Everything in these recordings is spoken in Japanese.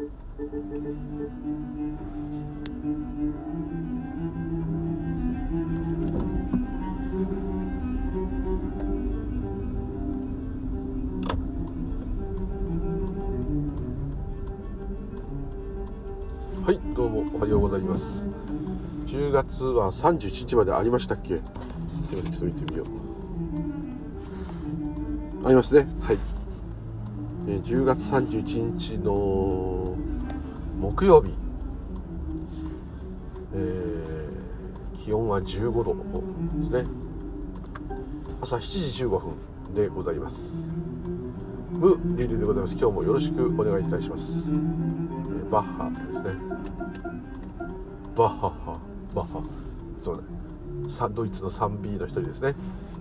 はいどうもおはようございます。10月は31日までありましたっけ？すいませんちょっと見てみよう。ありますね。はい、10月31日の木曜日、えー気温は15度ですね。朝7時15分でございます。ムリリでございます。今日もよろしくお願いいたします。えーバッハですね。バッハッハ。バッハ。そうねさドイツの 3B の一人ですね。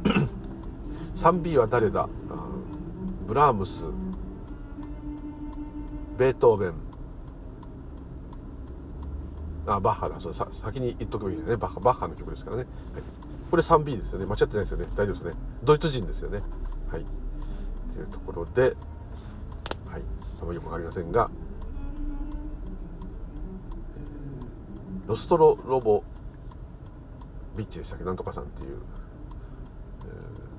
3B は誰だ？ブラームス。ベートーベン。あバッハだ。そうさ先に言っとくべきでね。バッハバッハの曲ですからね、はい、これ 3B ですよね。間違ってないですよね。大丈夫ですね。ドイツ人ですよね。はい。というところではい。あまりよく分かりませんが。ロストロロボビッチでしたっけ？なんとかさんっていう、え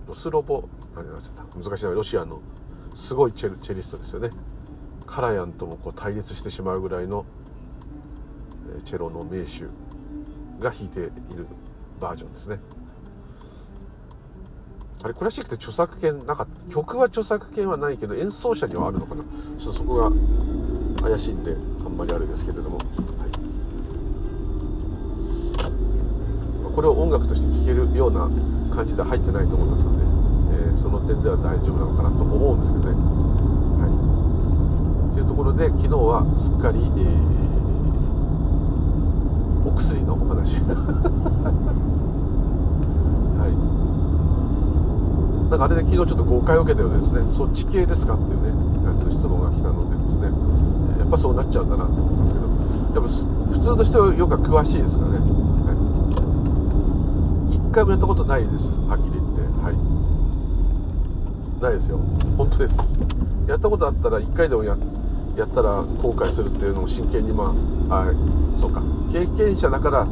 ーロスロボ何になっちゃった難しいな。ロシアのすごいチェルチェリストですよね。カラヤンともこう対立してしまうぐらいの、えチェロの名手が弾いているバージョンですね。あれクラシックって著作権なかった曲は著作権はないけど演奏者にはあるのかな？ちょっとそこが怪しいんであんまりあれですけれども、はい。これを音楽として聴けるような感じで入ってないと思いますので、えーその点では大丈夫なのかなと思うんですけどね。い、というところで昨日はすっかり、えーお薬のお話。はい。なんかあれで昨日ちょっと誤解を受けたようでですねそっち系ですかっていうね感じの質問が来たのでですねえやっぱそうなっちゃうんだなと思うんですけどやっぱ普通の人よくは詳しいですからね、はい、一回もやったことないですはっきり言って。はい。ないですよ。本当です。やったことあったら1回でもややったら後悔するっていうのを真剣にまああそうか。経験者だから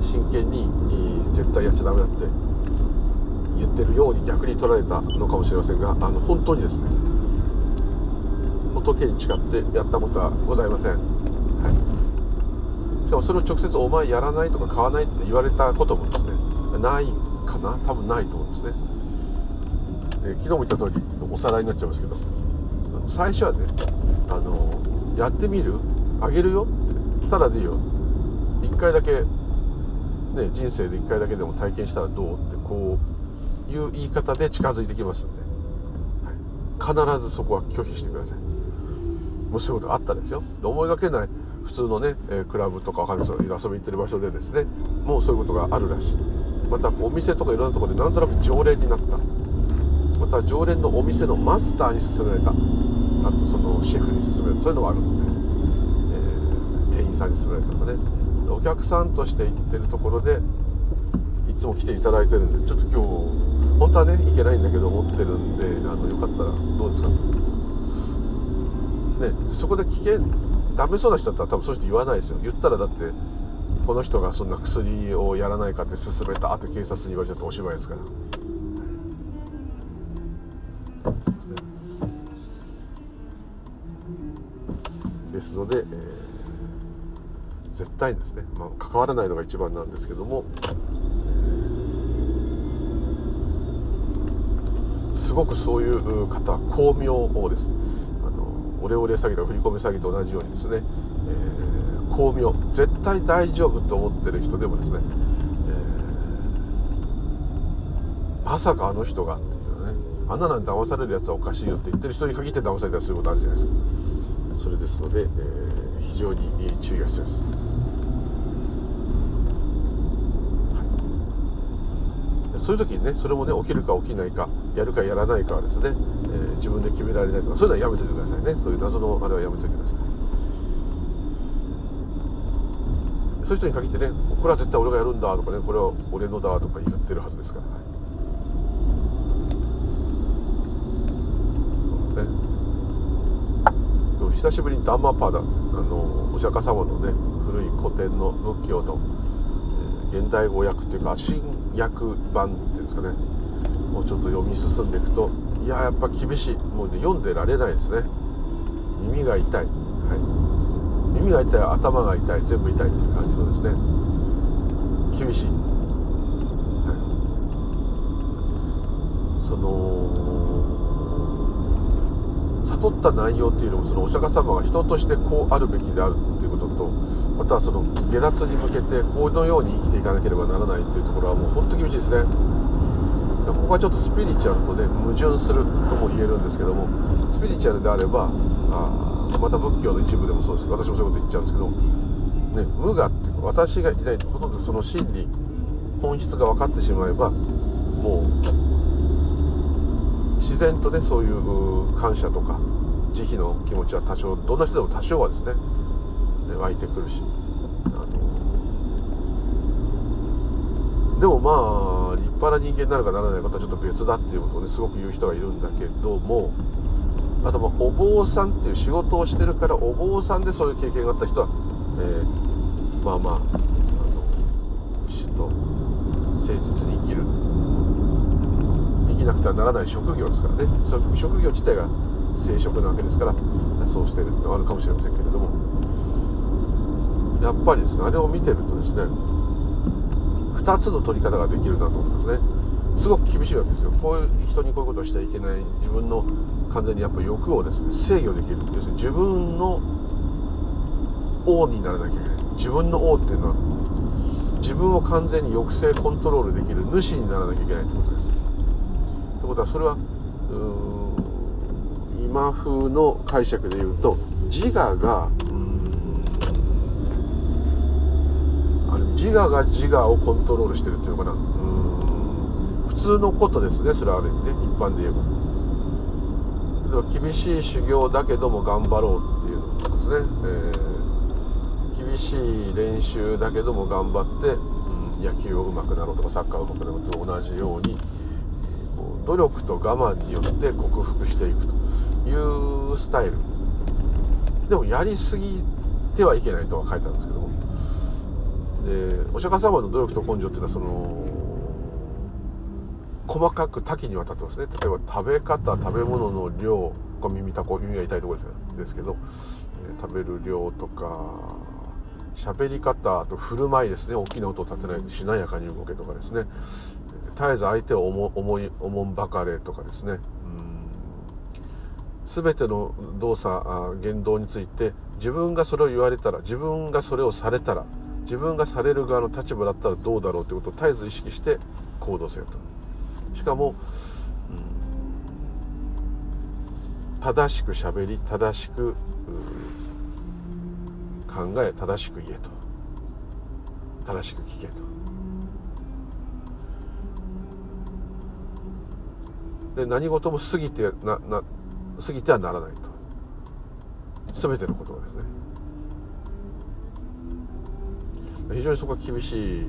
真剣に、絶対やっちゃダメだって言ってるように逆に取られたのかもしれませんがあの本当にですね。仏に誓ってやったことはございません、はい、しかもそれを直接「お前やらない」とか「買わない」って言われたこともですねないかな？多分ないと思うんですね。で昨日も言った通りおさらいになっちゃいますけど最初はねあのやってみる？あげるよ？ってただでいいよ。一回だけね人生で一回だけでも体験したらどう？ってこういう言い方で近づいてきますんで、はい、必ずそこは拒否してください。もしそういうことあったですよ。で思いがけない。普通のね、えクラブとかわかんないです遊びに行ってる場所でですね。もうそういうことがあるらしい。またこうお店とかいろんなとこでなんとなく常連になった。また常連のお店のマスターに勧められた。あとそのシェフに勧められたそういうのもあるので、えー店員さん。に勧められたとかねお客さんとして行ってるところでいつも来ていただいてるんでちょっと今日本当はね行けないんだけど思ってるんであのよかったらどうですかねそこで危険ダメそうな人だったら多分そういう人言わないですよ言ったらだってこの人がそんな薬をやらないかって勧めたって警察に言われちゃっておしまいですからので、えー絶対ですね、まあ、関わらないのが一番なんですけども、すごくそういう方巧妙をです。あのオレオレ詐欺とか振り込め詐欺と同じようにですね、えー巧妙。絶対大丈夫と思ってる人でもですね、えーまさかあの人がっていうね。あんなのに騙されるやつはおかしいよって言ってる人に限って騙されたりすることあるじゃないですか。それですので、えー非常にえー注意が必要です。はい。そういう時にねそれもね起きるか起きないかやるかやらないかはですね、えー自分で決められないとかそういうのはやめておいてくださいね。そういう謎のあれはやめておいてください。そういう人に限ってねこれは絶対俺がやるんだとかねこれは俺のだとか言ってるはずですから、はいそうですね今日久しぶりにダンマパーダあのお釈迦様のね古い古典の仏教の、えー、現代語訳っていうか新訳版っていうんですかね。もうちょっと読み進んでいくといややっぱ厳しい。もうね読んでられないですね。耳が痛い、はい、耳が痛い頭が痛い全部痛いっていう感じのですね。厳しい、はい、その悟った内容っていうのもそのお釈迦様が人としてこうあるべきであるっていうこととまたはその下脱に向けてこのように生きていかなければならないっていうところはもう本当厳しいですねここはちょっとスピリチュアルとね矛盾するとも言えるんですけどもスピリチュアルであればあまた仏教の一部でもそうです私もそういうこと言っちゃうんですけど、ね、無我っていうか私がいないほとんどその真理本質が分かってしまえばもう自然とねそういう感謝とか慈悲の気持ちは多少どんな人でも多少はですね湧いてくるしあのでもまあ立派な人間になるかならないかとはちょっと別だっていうことをねすごく言う人がいるんだけどもあとまあお坊さんっていう仕事をしてるからお坊さんでそういう経験があった人は、えー、まあまああのきちんと誠実に生きる。きなくてはならない職業ですからね。職業自体が生殖なわけですからそうしてるってのはあるかもしれませんけれども。やっぱりですねあれを見てるとですね2つの取り方ができるなと思うんですね。すごく厳しいわけですよ。こういう人にこういうことをしちゃいけない。自分の完全にやっぱ欲をですね制御できる。要するに自分の王にならなきゃいけない。自分の王っていうのは自分を完全に抑制コントロールできる主にならなきゃいけないってことです。ことはそれは今風の解釈で言うと自我が自我が自我をコントロールしてるっていうのかな。普通のことですねそれはある意味ね一般で言えば。例えば厳しい修行だけども頑張ろうっていうのとかですね、えー、厳しい練習だけども頑張って、うん、野球を上手くなろうとかサッカーを上手くなろうと同じように努力と我慢によって克服していくというスタイル。でもやりすぎてはいけないとは書いてあるんですけども。でお釈迦様の努力と根性っていうのはその細かく多岐にわたってますね。例えば食べ方食べ物の量これ耳たこ耳が痛いところですけど、え食べる量とか喋り方と振る舞いですね。大きな音を立てないでしなやかに動けとかですね。絶えず相手を思い思んばかれとかですね。全ての動作言動について自分がそれを言われたら自分がそれをされたら自分がされる側の立場だったらどうだろうということを絶えず意識して行動せよと。しかも、うん、正しくしゃべり正しく考え正しく言えと。正しく聞けと。で何事も過ぎてなな過ぎてはならないと。全てのことですね。非常にそこは厳しい。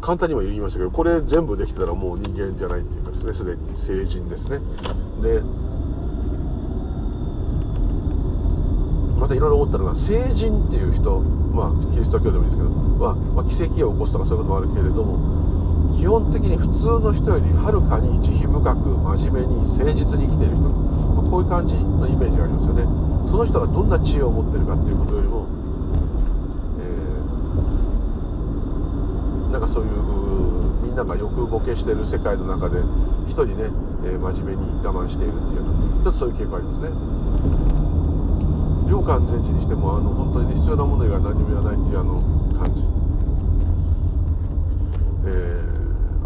簡単にも言いましたけどこれ全部できてたらもう人間じゃないっていうかですね。すでに成人ですね。でまたいろいろ思ったのが成人っていう人まあキリスト教でもいいですけど、まあ、まあ、奇跡を起こすとかそういうこともあるけれども基本的に普通の人よりはるかに慈悲深く真面目に誠実に生きている人、まあ、こういう感じのイメージがありますよね。その人がどんな知恵を持ってるかっていうことよりも、えー、なんかそういうみんなが欲ボケしてる世界の中で一人ね、えー、真面目に我慢しているっていうちょっとそういう傾向ありますね。両官全治にしてもあの本当に、ね、必要なもの以外何もいらないっていうあの感じ。えー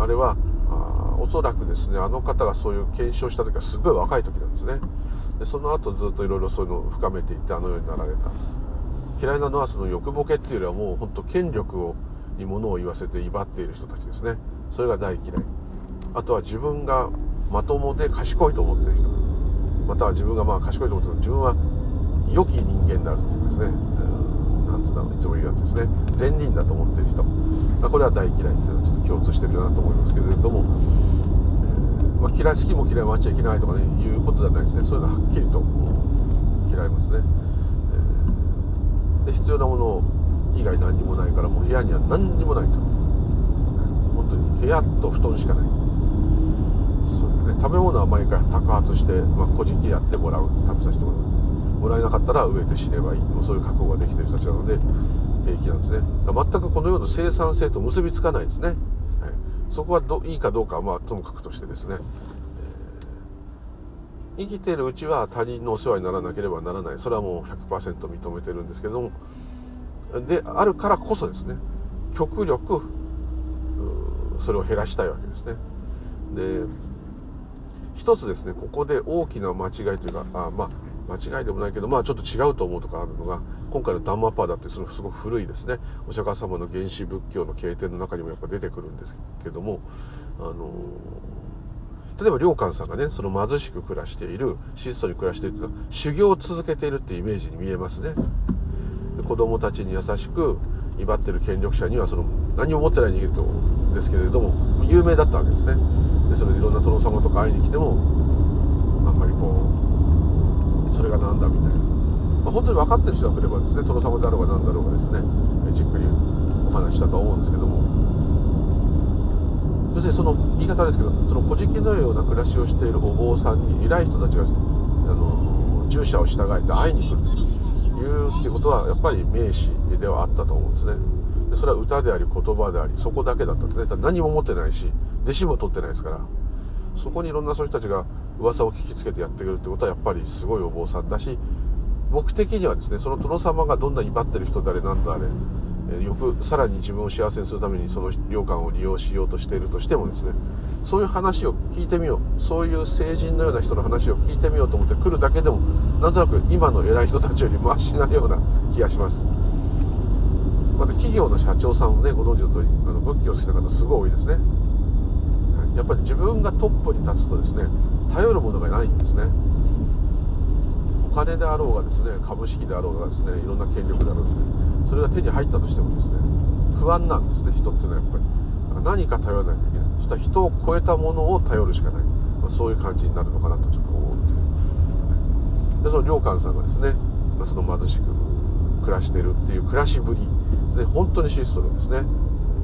あれはあおそらくですねあの方がそういう検証した時はすごい若い時なんですね。でその後ずっといろいろそういうのを深めていってあのようになられた。嫌いなのはその欲ボケっていうよりはもう本当権力をにものを言わせて威張っている人たちですね。それが大嫌い。あとは自分がまともで賢いと思ってる人。または自分がまあ賢いと思ってる自分は良き人間であるっていうですね。つうんだろういつも言うやつですね。善人だと思ってる人。これは大嫌いっていうのはちょっと共通してるよなと思いますけれども、えー、まあ、嫌い好きも嫌いもあっちゃいけないとかねいうことではないですね。そういうのははっきりとね、えー、で必要なもの以外何にもないからもう部屋には何にもないと。本当に部屋と布団しかないそういうね食べ物は毎回宅発して、まあ、小じやってもらう。食べさせてもらう。もらえなかったら飢えて死ねばいいもそういう覚悟ができてる人たちなので平気なんですね。全くこの世の生産性と結びつかないですね、はい、そこはどいいかどうかはまあともかくとしてですね、えー、生きてるうちは他人のお世話にならなければならない。それはもう100%認めてるんですけども。であるからこそですね。極力それを減らしたいわけですね。で一つですね。ここで大きな間違いというかあまあ間違いでもないけどまあちょっと違うと思うとかあるのが今回のダンマパーダってそのすごく古いですね。お釈迦様の原始仏教の経典の中にもやっぱ出てくるんですけどもあの例えば良寛さんがねその貧しく暮らしている質素に暮らしているというのは修行を続けているってイメージに見えますね。子供たちに優しく威張ってる権力者にはその何も持ってない人間ですけれども有名だったわけですね。でそれでいろんな殿様とか会いに来てもあんまりこうそれが何だみたいな、まあ、本当に分かってる人が来ればですね殿様であろうが何だろうがですねじっくりお話したと思うんですけども。要するにその言い方ですけどその古事記のような暮らしをしているお坊さんに偉い人たちがあの従者を従えて会いに来る。言うってことはやっぱり名士ではあったと思うんですね。でそれは歌であり言葉でありそこだけだったんですね。何も持ってないし弟子も取ってないですから。そこにいろんなそういう人たちが噂を聞きつけてやってくるってことはやっぱりすごいお坊さんだし僕的にはですねその殿様がどんなに威張ってる人であれなんだあれよくさらに自分を幸せにするためにその領館を利用しようとしているとしてもですねそういう話を聞いてみようそういう成人のような人の話を聞いてみようと思って来るだけでもなんとなく今の偉い人たちよりマシなような気がします。また企業の社長さんをねご存知の通りあの仏教好きな方すごい多いですね。やっぱり自分がトップに立つとですね頼るものがないんですね。お金であろうがですね株式であろうがですねいろんな権力であろうがですねそれが手に入ったとしてもですね不安なんですね人っていうのはやっぱり。何か頼らなきゃいけない。そしたら人を超えたものを頼るしかない、まあ、そういう感じになるのかなとちょっと思うんですけどでその良寛さんがですね、まあ、その貧しく暮らしてるっていう暮らしぶりで、本当に質素なんですね。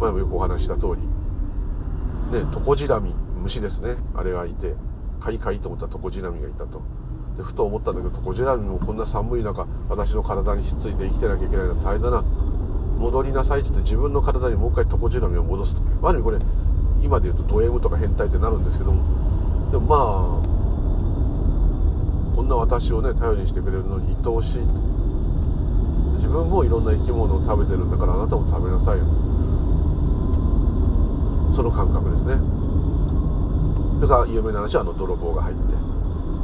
前もよくお話した通り。ねトコジラミ虫ですね。あれがいて。カイカイと思ったトコジラミがいたと。でふと思ったんだけどトコジラミもこんな寒い中私の体にひっついて生きてなきゃいけないの。は大変だな。戻りなさいって言って自分の体にもう一回トコジラミを戻すと。ある意味これ今で言うとド M とか変態ってなるんですけども。でもまあこんな私をね頼りにしてくれるのに愛おしいと。自分もいろんな生き物を食べてるんだからあなたも食べなさいよその感覚ですね。それから有名な話はあの泥棒が入って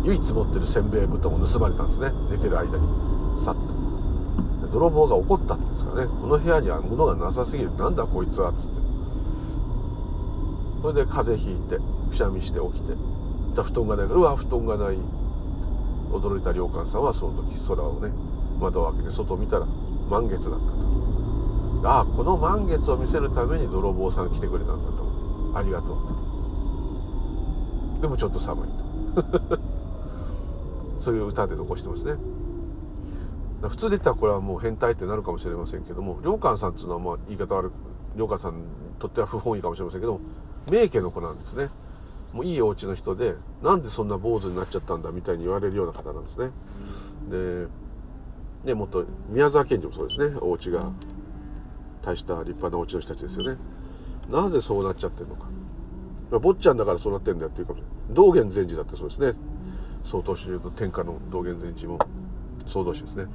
唯一持ってるせんべい布団を盗まれたんですね。寝てる間に。さっと。泥棒が怒ったって言うんですかね。この部屋には物がなさすぎる。なんだこいつはっつって。それで風邪ひいてくしゃみして起きて。布団がないからうわ布団がない。驚いた良寛さんはその時空をね窓を開けて外を見たら満月だったと。ああこの満月を見せるために泥棒さん来てくれたんだと。ありがとう。でもちょっと寒いと。そういう歌で残してますね。普通で言ったらこれはもう変態ってなるかもしれませんけども良寛さんっていうのはまあ言い方悪く良寛さんにとっては不本意かもしれませんけども名家の子なんですね。もういいお家の人でなんでそんな坊主になっちゃったんだみたいに言われるような方なんですね。でねもっと宮沢賢治もそうですね。お家が大した立派なお家の人たちですよね。なぜそうなっちゃってるのか。坊ちゃんだからそうなってんだよっていうかもしれない道元禅師だってそうですね。曹洞宗の天下の道元禅師も総動詞ですね、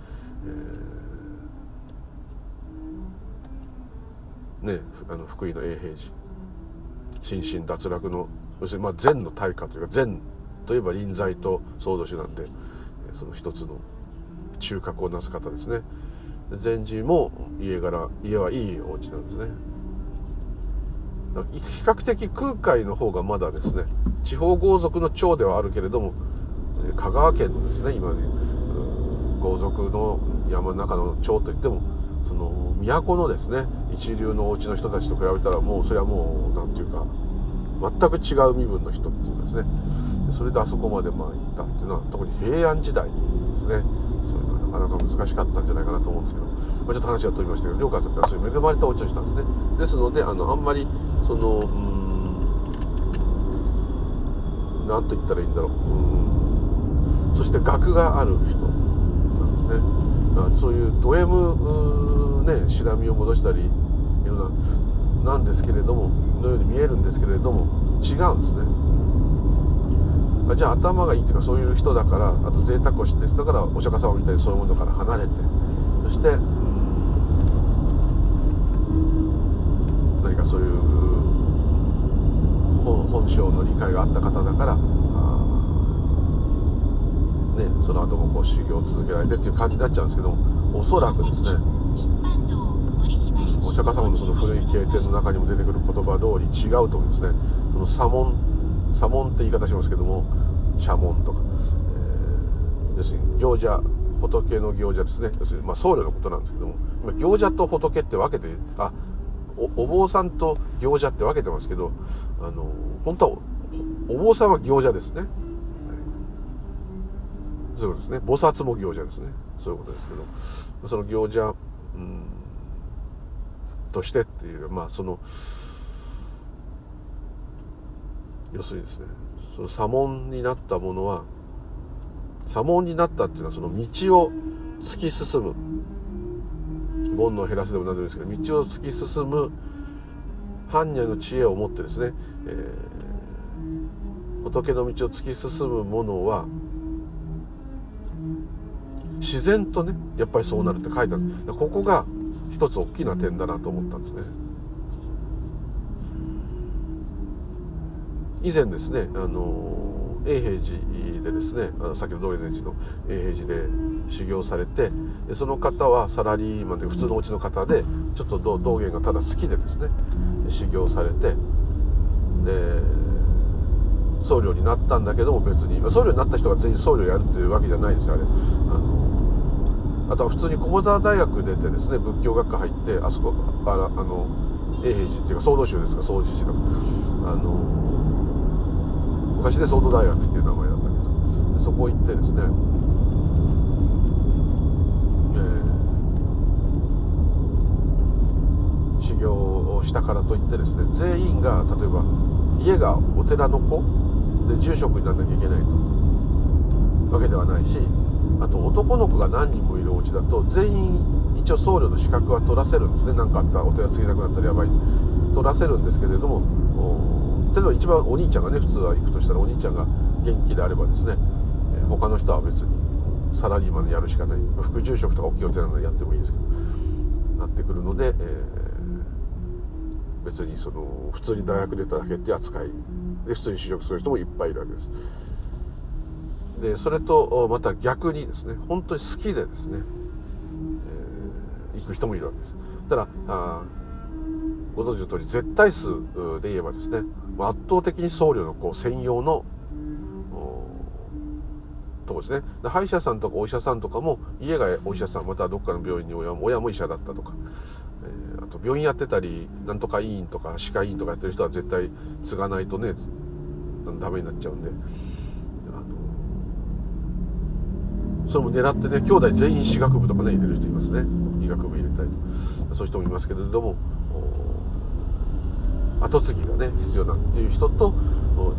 えー、ねあの福井の永平寺。心身脱落の要するにまあ禅の大家というか禅といえば臨在と総動詞なんでその一つの中核をなす方ですね。禅師も家柄家はいいお家なんですね。比較的空海の方がまだですね地方豪族の長ではあるけれども香川県のですね今ね豪族の山の中の町といってもその都のですね一流のお家の人たちと比べたらもうそれはもう何て言うか全く違う身分の人っていうかですね。それであそこまでまあ行ったっていうのは特に平安時代にですねそういうのはな難しかったんじゃないかなと思うんですけど、まあ、ちょっと話が飛びましたけど良川さんってそういう恵まれたお家をしたんですね。ですのであのあんまりそのうん何と言ったらいいんだろう。うん。そして学がある人なんですね。そういうド M ねしらみを戻したりいろんななんですけれどものように見えるんですけれども違うんですね。じゃあ頭がいいっていうかそういう人だからあと贅沢を知ってる人だからお釈迦様みたいにそういうものから離れてそして、うん、何かそういう本本性の理解があった方だからねその後もこう修行を続けられてっていう感じになっちゃうんですけどもおそらくですねお釈迦様のその古い経典の中にも出てくる言葉通り違うと思いますね。この左門左門って言い方しますけども社門とか、えー、要するに行者仏の行者ですね。要するに、まあ、僧侶のことなんですけども今行者と仏って分けてあお坊さんと行者って分けてますけどあの本当はお坊さんは行者ですね、はい、そうですね。菩薩も行者ですね。そういうことですけど。その行者、うん、としてっていうまあその要するにですねその左門になったものは左門になったっていうのはその道を突き進む。煩悩を減らすでも何でもいいですけど道を突き進む。般若の知恵を持ってですね、えー、仏の道を突き進むものは自然とねやっぱりそうなるって書いてある。ここが一つ大きな点だなと思ったんですね。以前ですねあの永平寺でですねあの先ほど道元寺の永平寺で修行されてその方はサラリーマンで普通のお家の方でちょっと道元がただ好きでですね修行されてで僧侶になったんだけども別に僧侶になった人が全員僧侶やるっていうわけじゃないですよあれ。あのあとは普通に駒澤大学出てですね仏教学科入ってあそこあらあの永平寺っていうか総道宗ですか総持寺とかあの昔でソード大学っていう名前だったんですけどそこ行ってですね、えー、修行をしたからといってですね全員が例えば家がお寺の子で住職にならなきゃいけないとわけではないしあと男の子が何人もいるお家だと全員一応僧侶の資格は取らせるんですね。何かあったらお寺継げなくなったらやばい。取らせるんですけれども例えば一番お兄ちゃんがね普通は行くとしたらお兄ちゃんが元気であればですね、え他の人は別にサラリーマンでやるしかない。副住職とか大きいお寺なのでやってもいいですけどなってくるので、えー、別にその普通に大学出ただけって扱い。で普通に就職する人もいっぱいいるわけです。でそれとまた逆にですね本当に好きでですね、えー、行く人もいるわけです。ただあご存知の通り絶対数で言えばですね圧倒的に僧侶のこう専用のとこですね。歯医者さんとかお医者さんとかも家がお医者さんまたどっかの病院に親も親も医者だったとか、えー、あと病院やってたりなんとか医院とか歯科医院とかやってる人は絶対継がないとねダメになっちゃうんで。それも狙ってね兄弟全員歯学部とかね入れる人いますね。医学部入れたりそういう人もいますけれども後継ぎがね必要だっていう人と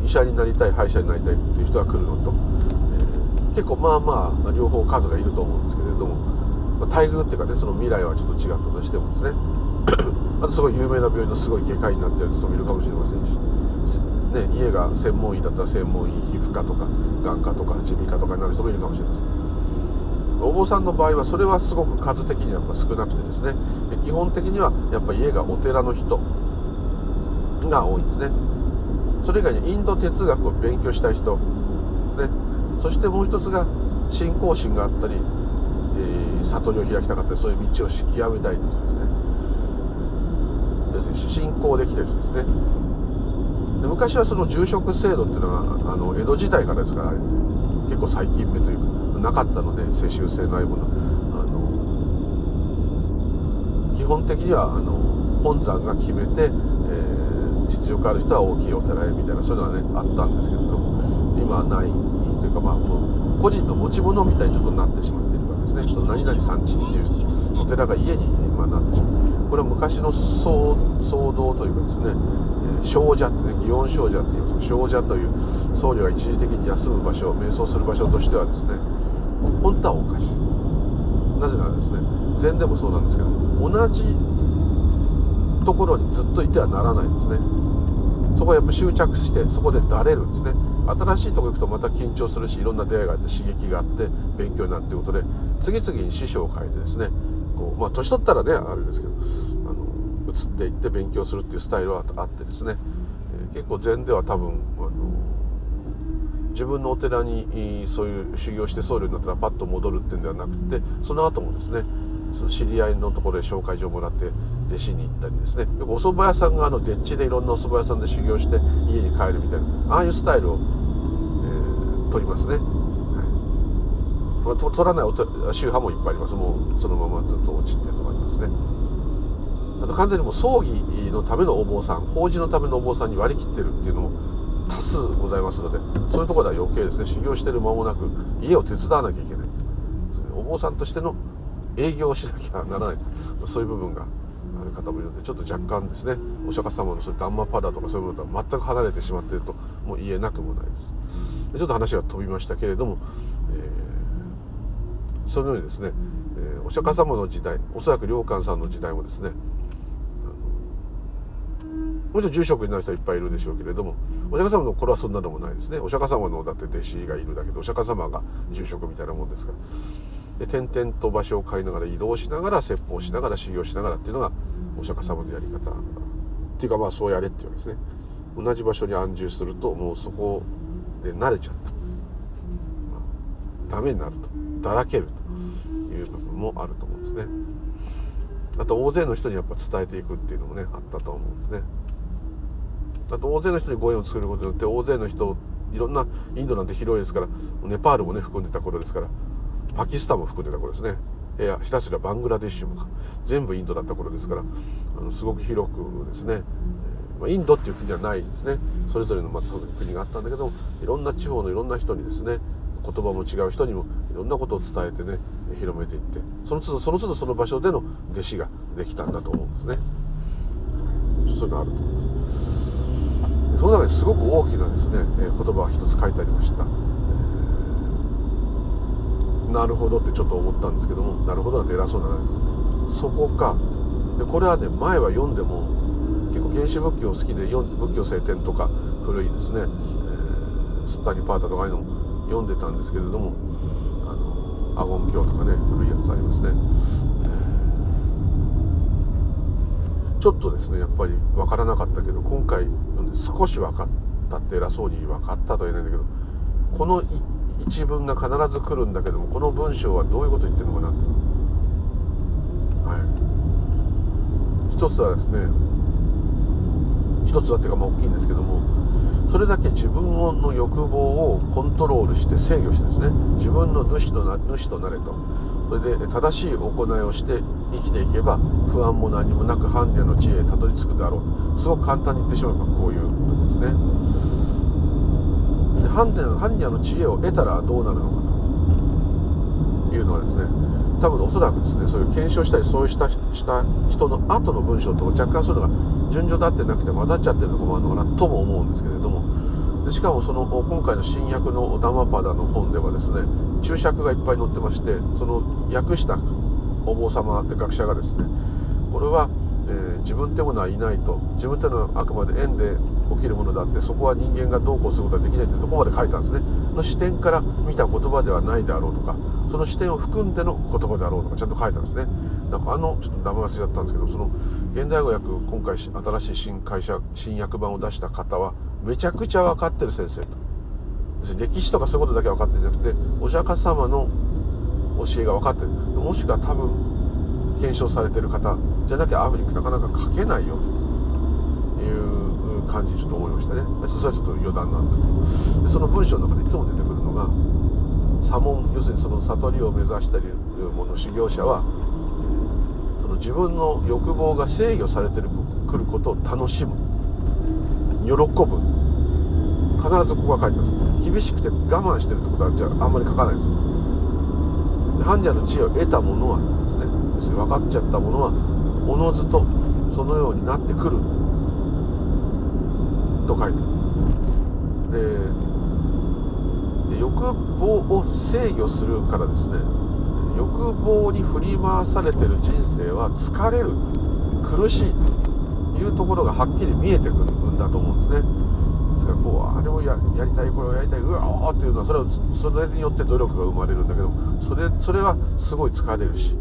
医者になりたい歯医者になりたいっていう人が来るのと、えー、結構まあまあ両方数がいると思うんですけれども、まあ、待遇っていうかねその未来はちょっと違ったとしてもですね あとすごい有名な病院のすごい外科医になってる人もいるかもしれませんし、ね、家が専門医だったら専門医皮膚科とか眼科とか耳鼻科とかになる人もいるかもしれません。お坊さんの場合はそれはすごく数的にはやっぱ少なくてですね基本的にはやっぱ家がお寺の人が多いんですね。それ以外にインド哲学を勉強したい人。ですね。そしてもう一つが信仰心があったり、えー、悟りを開きたかったりそういう道を極めたいという人ですね。要するに信仰できてる人ですね。で昔はその住職制度っていうのはあの江戸時代からですから結構最近目というかなかったので世襲制のないもの。あの基本的にはあの本山が決めて、実力ある人は大きいお寺へみたいなそういうのはねあったんですけれども今はないというかまあもう個人の持ち物みたいにちょっとなってしまっているわけですね。その何々山地ってい。うお寺が家に、まあ、なってしまうこれは昔の騒動というかですね。少女ってね祇園少女って言います少女という僧侶が一時的に休む場所瞑想する場所としてはですね本当はおかしい。なぜならですね禅でもそうなんですけども同じところにずっといてはならないんですねそこはやっぱ執着してそこでだれるんですね。新しいとこ行くとまた緊張するしいろんな出会いがあって刺激があって勉強になるということで次々に師匠を変えてですねこうまあ年取ったらねあれですけどあの移っていって勉強するっていうスタイルはあってですね、えー、結構禅では多分あの自分のお寺にそういう修行して僧侶になったらパッと戻るっていうんではなくてその後もですねその知り合いのところで紹介状をもらって弟子に行ったりですね。よくお蕎麦屋さんがあのでっちでいろんなお蕎麦屋さんで修行して家に帰るみたいなああいうスタイルを、えー、取りますね、はい。まあ、取らない宗派もいっぱいあります。もうそのままずっと落ちてるのがありますね。あと完全にもう葬儀のためのお坊さん法事のためのお坊さんに割り切ってるっていうのも多数ございますのでそういうところでは余計ですね。修行してる間もなく家を手伝わなきゃいけない。お坊さんとしての営業しなきゃならない。そういう部分がある方もいるのでちょっと若干ですねお釈迦様のそういうダンマパダとかそういうものとは全く離れてしまっているともう言えなくもないですでちょっと話が飛びましたけれども、えー、そのようにですね、えー、お釈迦様の時代おそらく良寛さんの時代もですねもちろん住職になる人はいっぱいいるでしょうけれどもお釈迦様の頃はそんなでもないですねお釈迦様のだって弟子がいるだけでお釈迦様が住職みたいなもんですからで点々と場所を変えながら移動しながら説法しながら修行しながらっていうのがお釈迦様のやり方っていうかまあそうやれっていうわけですね同じ場所に安住するともうそこで慣れちゃった、まあ、ダメになると。だらけるという部分もあると思うんですね。あと大勢の人にやっぱ伝えていくっていうのもねあったと思うんですね。あと大勢の人にご縁を作ることによって大勢の人いろんなインドなんて広いですからネパールもね含んでた頃ですからパキスタンも含んでた頃ですね。いやひたすらバングラデシュもか。全部インドだった頃ですからあのすごく広くですね、ま、インドっていう国ではないですね。それぞれのまたその国があったんだけどいろんな地方のいろんな人にですね言葉も違う人にもいろんなことを伝えてね広めていってその都度その都度その場所での弟子ができたんだと思うんですね。そういうのあると思います。その中ですごく大きなですね、言葉が一つ書いてありました、なるほどってちょっと思ったんですけどもなるほどなんて偉そうなそこか。でこれはね前は読んでも結構原始仏教好きで仏教聖典とか古いですね、えー、スッタニパータとかああいうのも読んでたんですけれどもあのアゴン教とかね古いやつありますね、ちょっとですねやっぱり分からなかったけど今回読んで少し分かったって偉そうに分かったとは言えないんだけどこの一文が必ず来るんだけどもこの文章はどういうこと言ってるのかなとはい。一つはですね一つはっていうかまあ大きいんですけどもそれだけ自分の欲望をコントロールして制御してですね自分の主とな主となれと。それで正しい行いをして生きていけば不安も何もなく般若の知恵へたどり着くだろう。すごく簡単に言ってしまえばこういうことですね。般若般若の知恵を得たらどうなるのかというのはですね多分おそらくですねそういう検証したりそうしたした人の後の文章と若干そういうのが順序立ってなくて混ざっちゃってるとこもあるのかなとも思うんですけれどもでしかもその今回の新訳のダマパダの本ではですね注釈がいっぱい載ってましてその訳したお坊様って学者がですねこれは、えー、自分ってものはいないと自分っていうのはあくまで縁で起きるものだってそこは人間がどうこうすることはできないってとこまで書いたんですね。の視点から見た言葉ではないであろうとかその視点を含んでの言葉であろうとかちゃんと書いたんですね。なんかあのちょっとダメ忘れちゃったんですけどその現代語訳今回新しい新会社新訳版を出した方はめちゃくちゃ分かってる先生と。歴史とかそういうことだけ分かってんじゃなくてお釈迦様の教えが分かってる。もしくは多分検証されてる方じゃなきゃアフリックなかなか書けないよという感じにちょっと思いましたね。それはちょっと余談なんですけど。でその文章の中でいつも出てくるのが左門要するにその悟りを目指しているもの修行者はその自分の欲望が制御されてくることを楽しむ。喜ぶ。必ずここが書いてます。厳しくて我慢してるってことはじゃああんまり書かないんです。よ般若の知恵を得た者はですね要するに分かっちゃった者はおのずとそのようになってくる。と書いてで欲望を制御するからですね。欲望に振り回されてる人生は疲れる。苦しい。というところがはっきり見えてくるんだと思うんですね。かこうあれをやりたいこれをやりたいうわーっていうのはそれはそれによって努力が生まれるんだけどそれそれはすごい疲れるし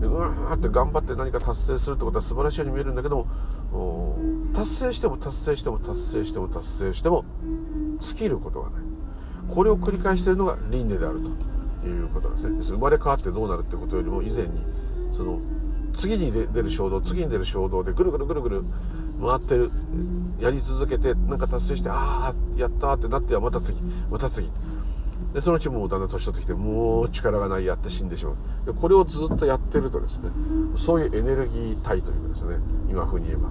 うわーって頑張って何か達成するってことは素晴らしいように見えるんだけども達成しても達成しても達成しても達成しても尽きることがない。これを繰り返しているのが輪廻であるということなんですね。生まれ変わってどうなるってことよりも以前にその次に出る衝動次に出る衝動でぐるぐるぐるぐる回ってる。やり続けてなんか達成してああやったってなってはまた次。また次。でそのうちもうだんだん年取ってきてもう力がないやって死んでしまう。でこれをずっとやってるとですねそういうエネルギー体というかですね今風に言えば。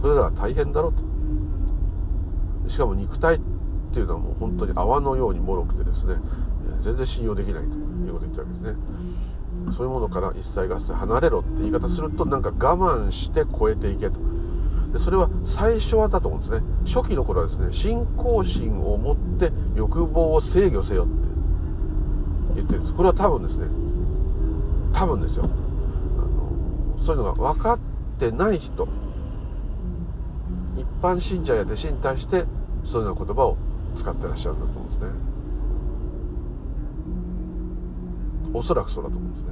それでは大変だろうと。しかも肉体っていうのはもう本当に泡のように脆くてですね全然信用できないということを言ったわけですね。そういうものから一切合切離れろって言い方するとなんか我慢して超えていけと。でそれは最初はだと思うんですね。初期の頃はですね。信仰心を持って欲望を制御せよって。言ってるんです。これは多分ですね。多分ですよ。あのそういうのが分かってない人。一般信者や弟子に対してそういうような言葉を使ってらっしゃるんだと思うんですね。おそらくそうだと思うんですね。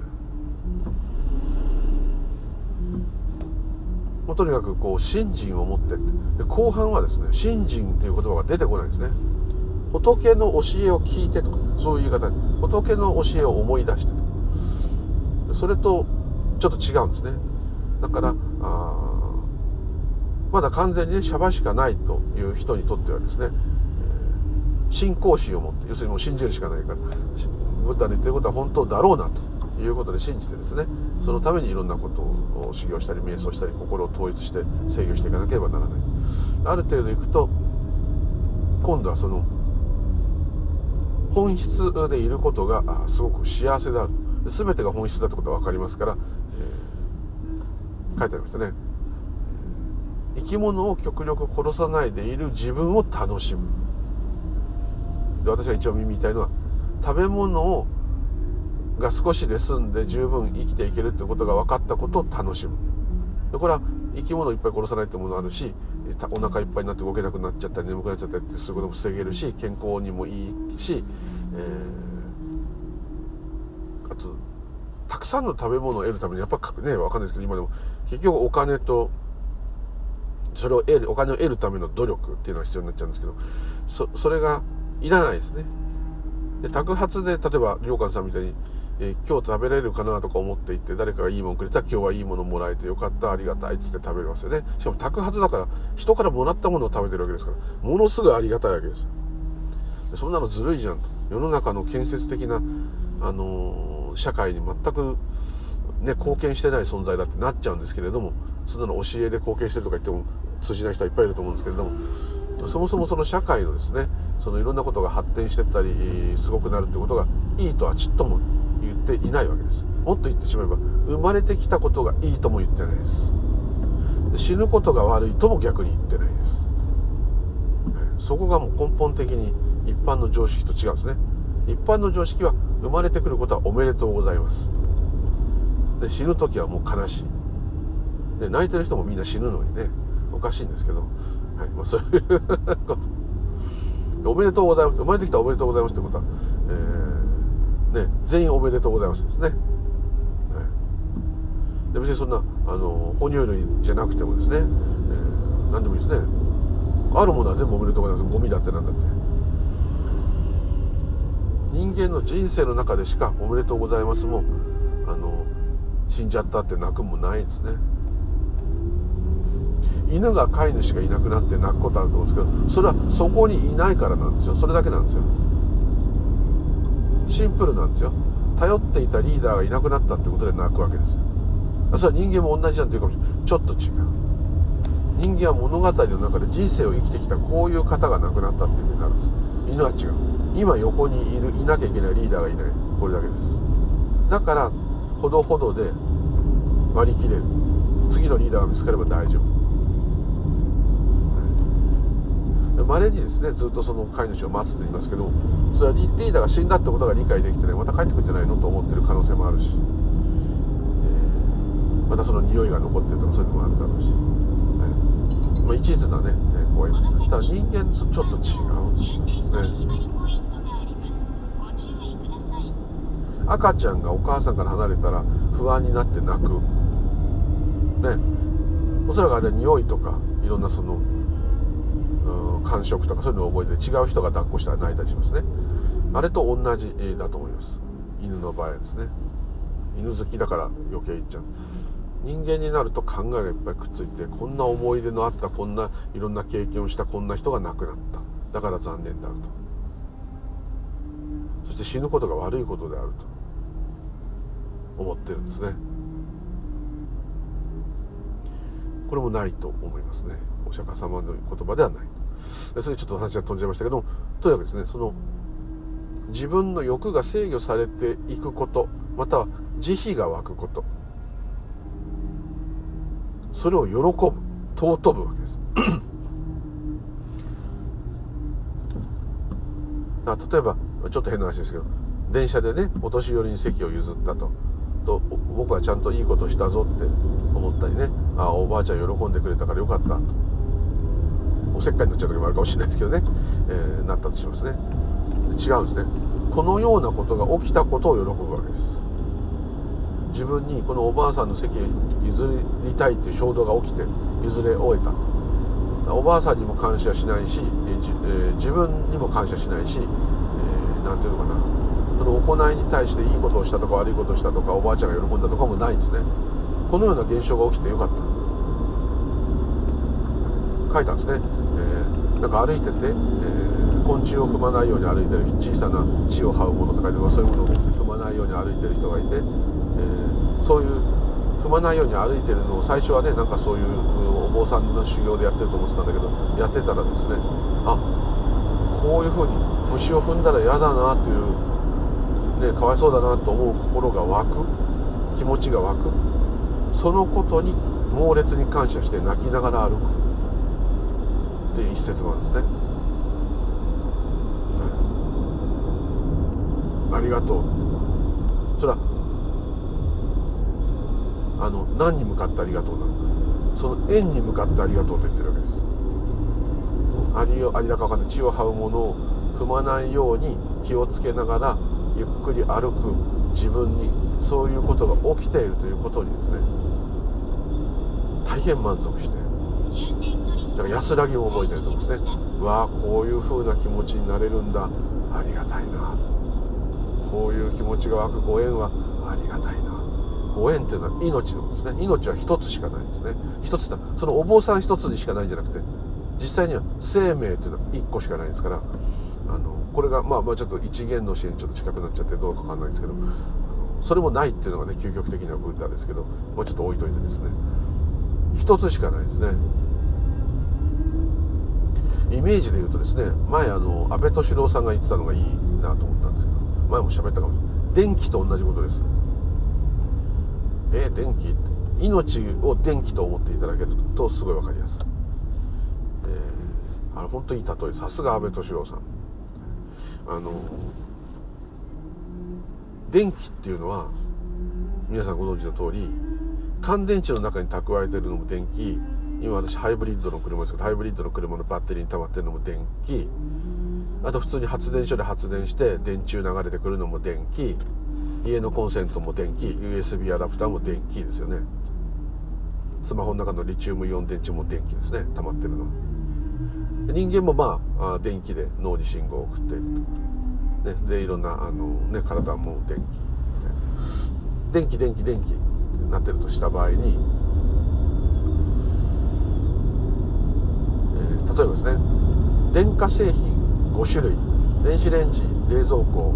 もうとにかくこう信心を持ってって。で後半はですね信心という言葉が出てこないんですね。仏の教えを聞いてとかそういう言い方。仏の教えを思い出してとそれとちょっと違うんですね。だからあまだ完全にねシャバしかないという人にとってはですね、信仰心を持って要するにもう信じるしかないからブッダの言ってることは本当だろうなと。いうことで信じてですねそのためにいろんなことを修行したり瞑想したり心を統一して制御していかなければならない。ある程度いくと今度はその本質でいることがすごく幸せである。全てが本質だってことが分かりますから、えー、書いてありましたね。生き物を極力殺さないでいる自分を楽しむ。で私が一番耳みたいのは食べ物をが少しで済んで十分生きていけるってことが分かったことを楽しむ。でこれは生き物をいっぱい殺さないってものあるしお腹いっぱいになって動けなくなっちゃったり眠くなっちゃったりってすぐの防げるし健康にもいいし、えー、あとたくさんの食べ物を得るためにやっぱね分かんないですけど今でも結局お金とそれを得るお金を得るための努力っていうのが必要になっちゃうんですけどそそれがいらないですね。で宅発で例えば良寛さんみたいにえー、今日食べれるかなとか思っていて誰かがいいものくれたら今日はいいものもらえてよかったありがたいっつって食べれますよね。しかも宅発だから人からもらったものを食べてるわけですからものすごいありがたいわけですそんなのずるいじゃん。と世の中の建設的な、あのー、社会に全く、ね、貢献してない存在だってなっちゃうんですけれどもそんなの教えで貢献してるとか言っても通じない人はいっぱいいると思うんですけれどもそもそもその社会のですねそのいろんなことが発展してったりすごくなるってことがいいとはちっとも言っていないわけです。もっと言ってしまえば生まれてきたことがいいとも言ってないです。で死ぬことが悪いとも逆に言ってないです。そこがもう根本的に一般の常識と違うんですね。一般の常識は生まれてくることはおめでとうございます。で死ぬ時はもう悲しい。で泣いてる人もみんな死ぬのにねおかしいんですけど、はいまあ、そういうこと。おめでとうございます。生まれてきたおめでとうございますってことは、えーね、全員おめでとうございますですね。はい、で別にそんなあの哺乳類じゃなくてもですね、えー、何でもいいですね。あるものは全部おめでとうございます。ゴミだってなんだって。人間の人生の中でしかおめでとうございますもあの死んじゃったって泣くもないですね犬が飼い主がいなくなって泣くことあると思うんですけどそれはそこにいないからなんですよそれだけなんですよシンプルなんですよ。頼っていたリーダーがいなくなったってことで泣くわけです。よそれは人間も同じなんていうかもしれない。ちょっと違う。人間は物語の中で人生を生きてきたこういう方が亡くなったっていうふうになるんです。犬は違う。今横にいるいなきゃいけないリーダーがいない。これだけです。だからほどほどで割り切れる。次のリーダーが見つかれば大丈夫。まれにですねずっとその飼い主を待つと言いますけどそれはリーダーが死んだってことが理解できてねまた帰ってくるんじゃないのと思ってる可能性もあるし、えー、またその匂いが残ってるとかそういうのもあるだろうし、ね。まあ、一途なね怖い。ただ人間とちょっと違う。んですね赤ちゃんがお母さんから離れたら不安になって泣く。ね。おそらくあれは匂いとかいろんなその感触とかそういうのを覚えて違う人が抱っこしたら泣いたりしますね。あれと同じだと思います。犬の場合ですね。犬好きだから余計言っちゃう。人間になると考えがいっぱいくっついてこんな思い出のあったこんないろんな経験をしたこんな人が亡くなった。だから残念であると。そして死ぬことが悪いことであると。思ってるんですね。これもないと思いますね。お釈迦様の言葉ではない。それちょっと話が飛んじゃいましたけどとにかくですねその自分の欲が制御されていくことまたは慈悲が湧くことそれを喜ぶ尊ぶわけです。あ例えばちょっと変な話ですけど電車でねお年寄りに席を譲ったとと僕はちゃんといいことしたぞって思ったりねあおばあちゃん喜んでくれたからよかったと。おせっかいになっちゃう時もあるかもしれないですけどね、えー、なったとしますね。違うんですね。このようなことが起きたことを喜ぶわけです。自分にこのおばあさんの席譲りたいっていう衝動が起きて譲れ終えた。おばあさんにも感謝しないし、えー、自分にも感謝しないし何、えー、て言うのかな。その行いに対していいことをしたとか悪いことをしたとかおばあちゃんが喜んだとかもないんですね。このような現象が起きてよかった。書いたんですね。なんか歩いてて、えー、昆虫を踏まないように歩いてる小さな血を這うものとかでもそういうものを踏まないように歩いてる人がいて、えー、そういう踏まないように歩いてるのを最初はねなんかそういうお坊さんの修行でやってると思ってたんだけどやってたらですねあこういうふうに虫を踏んだら嫌だなという、ね、かわいそうだなと思う心が湧く気持ちが湧くそのことに猛烈に感謝して泣きながら歩く。っていう一節もあるんですね、はい、ありがとう。それはあの何に向かってありがとうなのか。その縁に向かってありがとうと言ってるわけです。ありよありだかわかんない。血を這うものを踏まないように気をつけながらゆっくり歩く自分にそういうことが起きているということにですね大変満足してだか安らぎを覚えたりとかですね。うわーこういう風な気持ちになれるんだ。ありがたいな。こういう気持ちが湧くご縁はありがたいな。ご縁っていうのは命のですね。命は一つしかないんですね。一つだ。そのお坊さん一つにしかないんじゃなくて実際には生命っていうのは一個しかないですからあのこれがまあまあちょっと一元の支援ちょっと近くなっちゃってどうかわかんないですけどそれもないっていうのがね究極的なブッダですけどもうちょっと置いといてですね。一つしかないですね。イメージで言うとですね前あの安倍敏郎さんが言ってたのがいいなと思ったんですけど前も喋ったかもしれない。電気と同じことです。えー、電気？命を電気と思っていただけるとすごい分かりやすい、えー、あの本当にいい例えさすが安倍敏郎さん。あの電気っていうのは皆さんご存知の通り乾電池の中に蓄えてるのも電気今私ハイブリッドの車ですけどハイブリッドの車のバッテリーに溜まってるのも電気。あと普通に発電所で発電して電柱流れてくるのも電気。家のコンセントも電気。USB アダプターも電気ですよね。スマホの中のリチウムイオン電池も電気ですね。溜まってるの。は人間もまあ電気で脳に信号を送っていると、ね、でいろんなあの、ね、体も電気電気電気電気ってなってるとした場合に例えばですね電化製品5種類電子レンジ冷蔵庫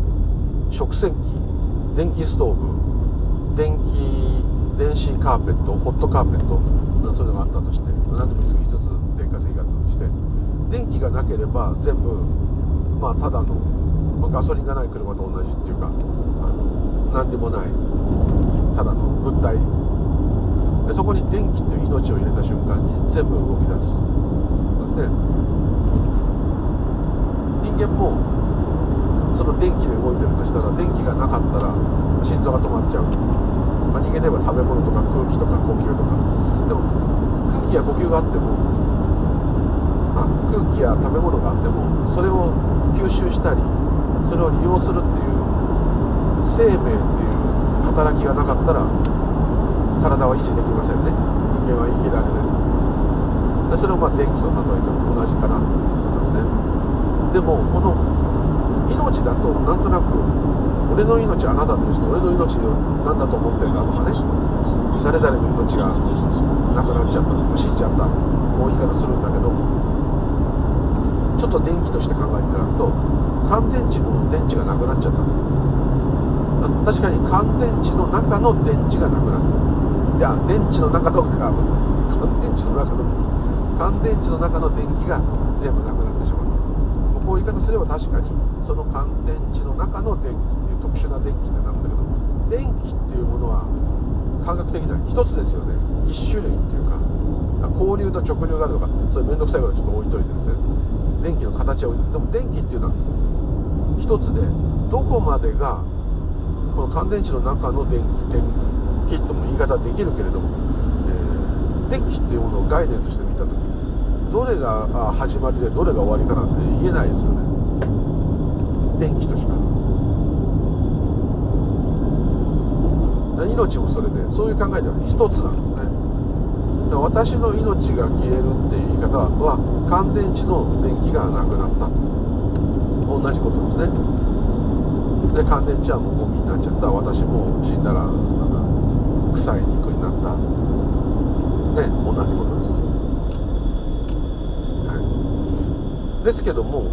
食洗機電気ストーブ電気電子カーペットホットカーペットそういうのがあったとして何でもいいです5つ電化製品があったとして電気がなければ全部まあただの、まあ、ガソリンがない車と同じっていうかあの何でもないただの物体。でそこに電気っていう命を入れた瞬間に全部動き出す。ですね。人間もその電気で動いてるとしたら電気がなかったら心臓が止まっちゃう、まあ、人間で言えば食べ物とか空気とか呼吸とか。でも空気や呼吸があっても、まあ、空気や食べ物があってもそれを吸収したりそれを利用するっていう生命っていう働きがなかったら体は維持できませんね。人間は生きられない。でそれをまあ電気と例えても同じかなということですね。でもこの命だとなんとなく俺の命あなたの命俺の命を何だと思ってんだとかね。誰々の命がなくなっちゃった死んじゃったこういう言い方するんだけどちょっと電気として考えていただくと乾電池の電池がなくなっちゃった確かに乾電池の中の電池がなくなるいや電池の中の 乾電池の中の電池。乾電池の中の電気が全部なくなってしまう。こういう言い方すれば確かにその乾電池の中の電気っていう特殊な電気ってなるんだけど電気っていうものは感覚的には一つですよね。一種類っていうか交流と直流があるとかそれ面倒くさいからちょっと置いといてですね。電気の形は置いてでも電気っていうのは一つでどこまでがこの乾電池の中の電気電気とも言い方できるけれども、えー、電気っていうものを概念としてどれが始まりでどれが終わりかなんて言えないですよね。電気としか。命もそれでそういう考えでは一つなんですね。私の命が消えるっていう言い方は乾電池の電気がなくなった。同じことですね。で乾電池はもうゴミになっちゃった。私も死んだら臭い肉になった。ね同じことです、はい、ですけども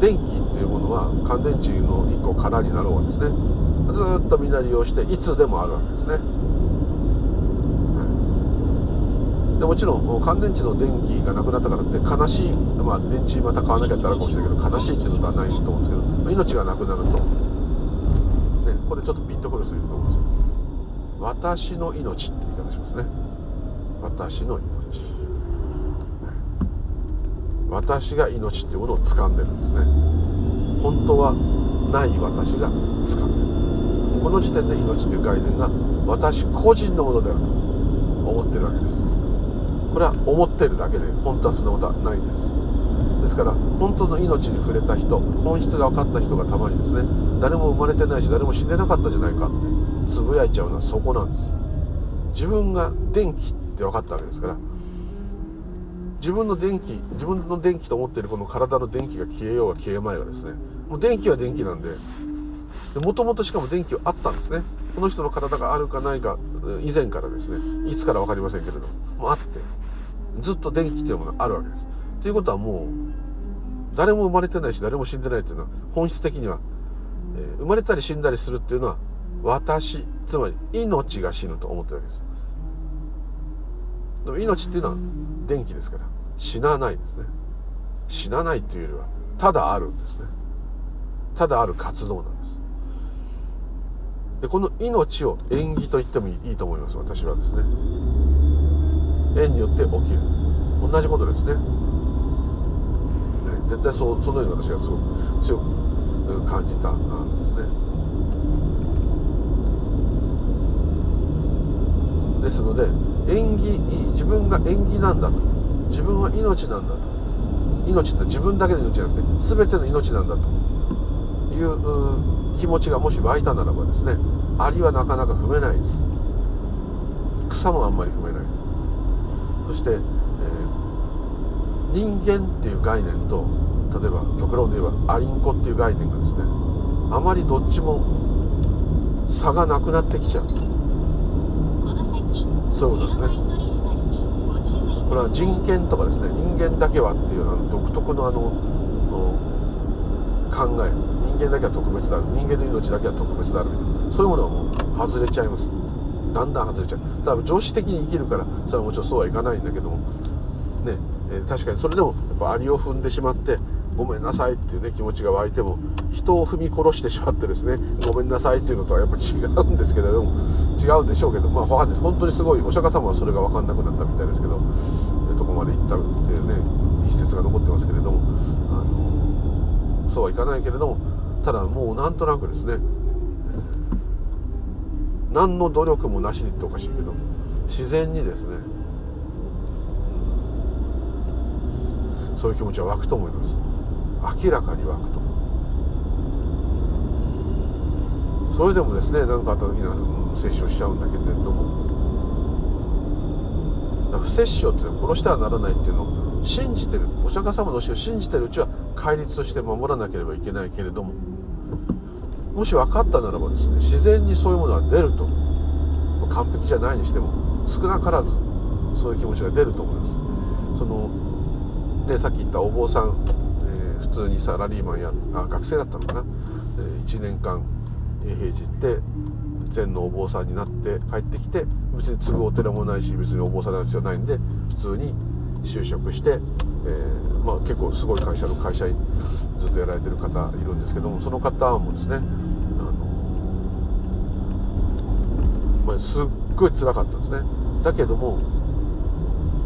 電気っていうものは乾電池の1個空になろうがですね。ずっとみんな利用していつでもあるわけですね、はい、でもちろん乾電池の電気がなくなったからって悲しいまあ電池また買わなきゃってあるかもしれないけど悲しいってことはないと思うんですけど命がなくなると。これちょっとピンとくる人いると思うんですよ。私の命って言い方しますね。私の命、私が命っていうものを掴んでるんですね。本当はない私が掴んでる。この時点で命という概念が私個人のものであると思ってるわけです。これは思ってるだけで本当はそんなことはないんです。ですから本当の命に触れた人本質が分かった人がたまにですね誰も生まれてないし誰も死んでなかったじゃないかってつぶやいちゃうのはそこなんです。自分が電気って分かったわけですから自分の電気自分の電気と思っているこの体の電気が消えようが消えまいがですねもう電気は電気なんでもともとしかも電気はあったんですね。この人の体があるかないか以前からですねいつから分かりませんけれどもうあってずっと電気っていうものがあるわけです。ということはもう誰も生まれてないし誰も死んでないというのは本質的には、えー、生まれたり死んだりするっていうのは私つまり命が死ぬと思ってるわけです。でも命っていうのは電気ですから。死なないですね。死なないというよりはただあるんですね。ただある活動なんです。でこの命を縁起と言ってもいいと思います。私はですね。縁によって起きる。同じことですね。絶対そうそのように私はすごく強く感じたんですね。ですので縁起自分が縁起なんだと。自分は命なんだと。命って自分だけの命じゃなくて全ての命なんだと。いう気持ちがもし湧いたならばですねアリはなかなか踏めないです。草もあんまり踏めない。そして、えー、人間っていう概念と例えば極論で言えばアリンコっていう概念がですねあまりどっちも差がなくなってきちゃうそうですね。これは人権とかですね。人間だけはっていうような独特のあの考え。人間だけは特別である。人間の命だけは特別であるみたいな。そういうものはもう外れちゃいます。だんだん外れちゃう。だから常識的に生きるからそれはもちろんそうはいかないんだけども。ね、え、確かにそれでもやっぱアリを踏んでしまってごめんなさいっていうね気持ちが湧いても人を踏み殺してしまってですねごめんなさいっていうのとはやっぱ違うんですけれども違うんでしょうけどまあ本当にすごいお釈迦様はそれが分かんなくなったみたいですけどどこまで行ったっていうね一節が残ってますけれどもあのそうはいかないけれどもただもうなんとなくですね何の努力もなしにっておかしいけど自然にですねそういう気持ちは湧くと思います。明らかに湧くと。それでもですね何かあった時には摂取しちゃうんだけれども。不摂生っていうのは殺してはならないっていうのを信じてるお釈迦様の教えを信じてるうちは戒律として守らなければいけないけれども。もし分かったならばですね自然にそういうものは出ると。完璧じゃないにしても少なからずそういう気持ちが出ると思います。そのねさっき言ったお坊さん、普通にサラリーマンやあ学生だったのかな、え、1年間平寺行って禅のお坊さんになって帰ってきて別に継ぐお寺もないし別にお坊さんなん必要ないんで普通に就職して、えー、まあ、結構すごい会社の会社員ずっとやられてる方いるんですけどもその方もですねあの、まあ、すっごい辛かったんですね。だけども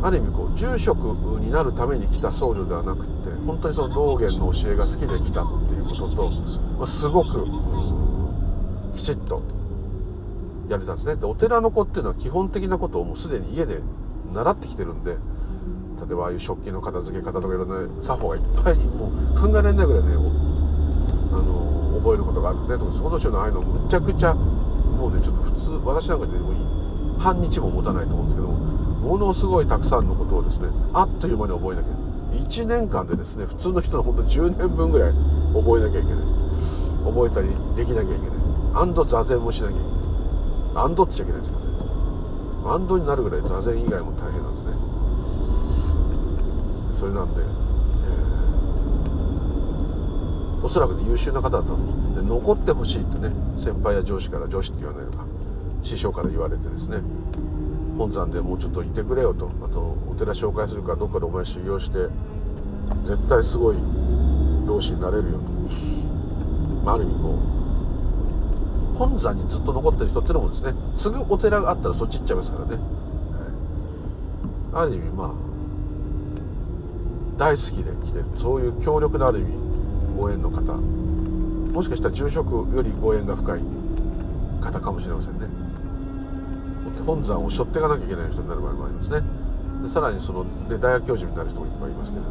ある意味こう住職になるために来た僧侶ではなくて本当にその道元の教えが好きで来たっていうことと、ま、すごくきちっとやれたんですね。でお寺の子っていうのは基本的なことをもうすでに家で習ってきてるんで例えばああいう食器の片付け方とかいろんな作法がいっぱいもう考えられないぐらいねあの覚えることがあるんでその年のああいうのむちゃくちゃもうねちょっと普通私なんかでも半日も持たないと思うんですけどものすごいたくさんのことをですねあっという間に覚えなきゃ1年間でですね普通の人のほんと10年分ぐらい覚えなきゃいけない。覚えたりできなきゃいけない。アンド座禅もしなきゃいけない。アンドっちゃいけないですからね。アンドになるぐらい座禅以外も大変なんですね。それなんで、えー、おそらく、ね、優秀な方だったんです。で残ってほしいってね先輩や上司から上司って言わないのか師匠から言われてですね本山でもうちょっといてくれよと。あとお寺紹介するからどっかでお前修行して絶対すごい老子になれるよと、あ、る意味こう本山にずっと残ってる人ってのもですねすぐお寺があったらそっち行っちゃいますからね、はい、ある意味まあ大好きで来てるそういう強力なある意味ご縁の方。もしかしたら住職よりご縁が深い方かもしれませんね。本山を背負っていかなきゃいけない人になる場合もありますねでさらにその、ね、大学教授になる人もいっぱいいますけれど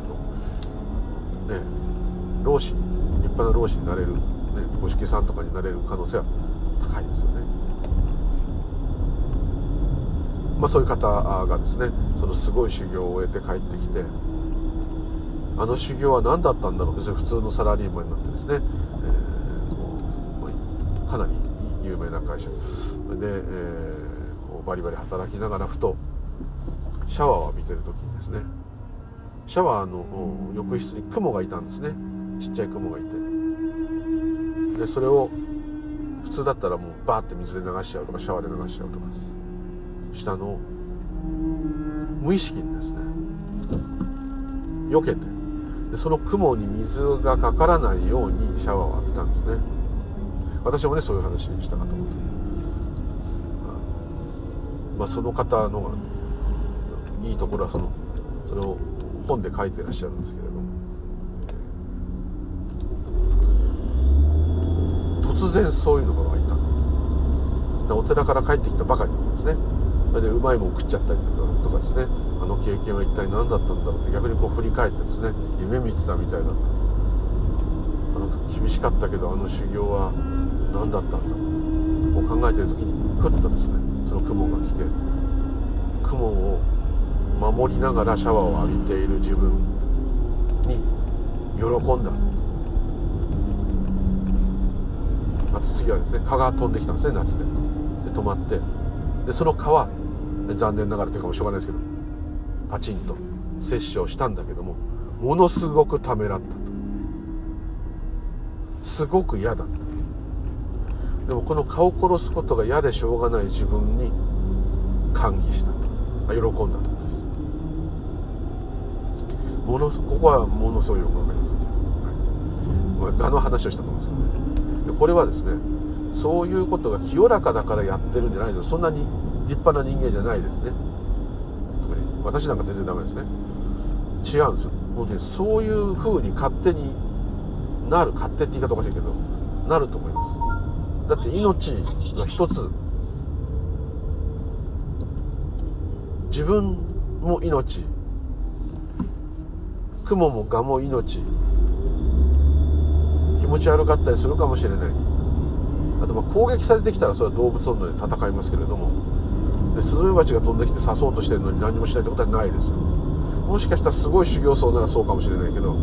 ね老子立派な老子になれる、ね、五色さんとかになれる可能性は高いですよね。まあ、そういう方がですねそのすごい修行を終えて帰ってきてあの修行は何だったんだろう別に普通のサラリーマンになってですね、えーまあ、かなり有名な会社で、えー、バリバリ働きながらふとシャワーを浴びてる時にですねシャワーの浴室に雲がいたんですね。ちっちゃい雲がいて。でそれを普通だったらもうバーって水で流しちゃうとかシャワーで流しちゃうとかしたのを無意識にですね避けてでその雲に水がかからないようにシャワーを浴びたんですね。私もねそういう話にしたかと思って。まあその方のいいところはそのそれを本で書いてらっしゃるんですけれども。突然そういうのが湧いた。でお寺から帰ってきたばかりなんですね。でうまいもん食っちゃったりとかですね。あの経験は一体何だったんだろうって逆にこう振り返ってですね。夢見てたみたいな。あの厳しかったけどあの修行は何だったんだ。ろうこう考えてる時にふっとですねその雲が来て雲を守りながらシャワーを浴びている自分に喜んだ。あと次はですね蚊が飛んできたんですね夏で。で止まって。でその蚊は残念ながらというかもしょうがないですけどパチンと接種をしたんだけどもものすごくためらったと。すごく嫌だった。でもこの蚊を殺すことが嫌でしょうがない自分に歓喜したと喜んだとですものここはものすごいよくわかります我の話をしたと思うんですよ。ねでこれはですねそういうことが清らかだからやってるんじゃないですそんなに立派な人間じゃないですね。私なんか全然ダメですね。違うんですよ。もうねそういう風に勝手になる勝手って言い方おかしいけどなると思います。だって命の一つ。自分も命。雲も蛾も命。気持ち悪かったりするかもしれない。あとま攻撃されてきたらそれは動物温度で戦いますけれども。でスズメバチが飛んできて刺そうとしてるのに何もしないってことはないですよ。もしかしたらすごい修行僧ならそうかもしれないけど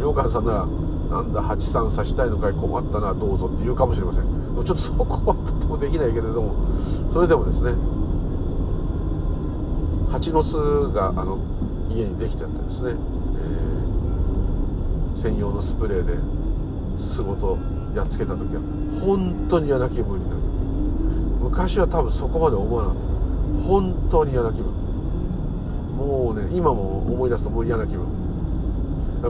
良寛さんならなんだ八三刺したいのかい困ったなどうぞって言うかもしれません。ちょっとそこはとてもできないけれどもそれでもですね蜂の巣があの家にできてあってですね、えー、専用のスプレーで巣ごとやっつけた時は本当に嫌な気分になる。昔は多分そこまで思わなかった。本当に嫌な気分。もうね今も思い出すともう嫌な気分。